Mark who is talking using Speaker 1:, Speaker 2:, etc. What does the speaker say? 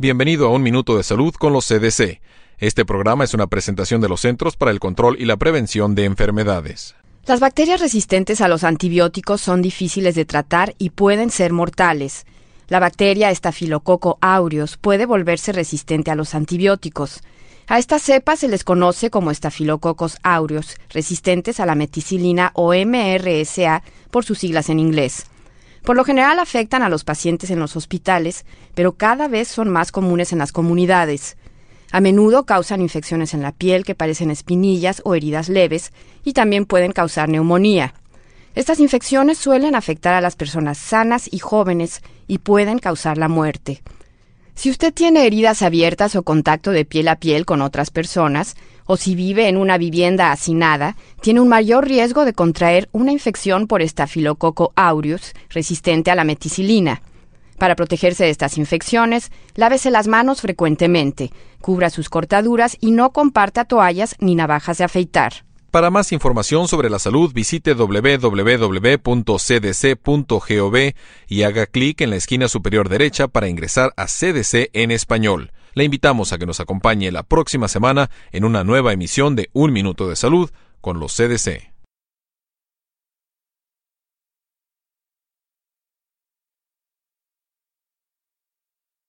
Speaker 1: Bienvenido a Un Minuto de Salud con los CDC. Este programa es una presentación de los Centros para el Control y la Prevención de Enfermedades.
Speaker 2: Las bacterias resistentes a los antibióticos son difíciles de tratar y pueden ser mortales. La bacteria Staphylococcus aureus puede volverse resistente a los antibióticos. A estas cepas se les conoce como Staphylococcus aureus, resistentes a la meticilina o MRSA por sus siglas en inglés. Por lo general afectan a los pacientes en los hospitales, pero cada vez son más comunes en las comunidades. A menudo causan infecciones en la piel que parecen espinillas o heridas leves y también pueden causar neumonía. Estas infecciones suelen afectar a las personas sanas y jóvenes y pueden causar la muerte. Si usted tiene heridas abiertas o contacto de piel a piel con otras personas, o si vive en una vivienda hacinada, tiene un mayor riesgo de contraer una infección por estafilococo aureus resistente a la meticilina. Para protegerse de estas infecciones, lávese las manos frecuentemente, cubra sus cortaduras y no comparta toallas ni navajas de afeitar.
Speaker 1: Para más información sobre la salud, visite www.cdc.gov y haga clic en la esquina superior derecha para ingresar a CDC en español. Le invitamos a que nos acompañe la próxima semana en una nueva emisión de Un Minuto de Salud con los CDC.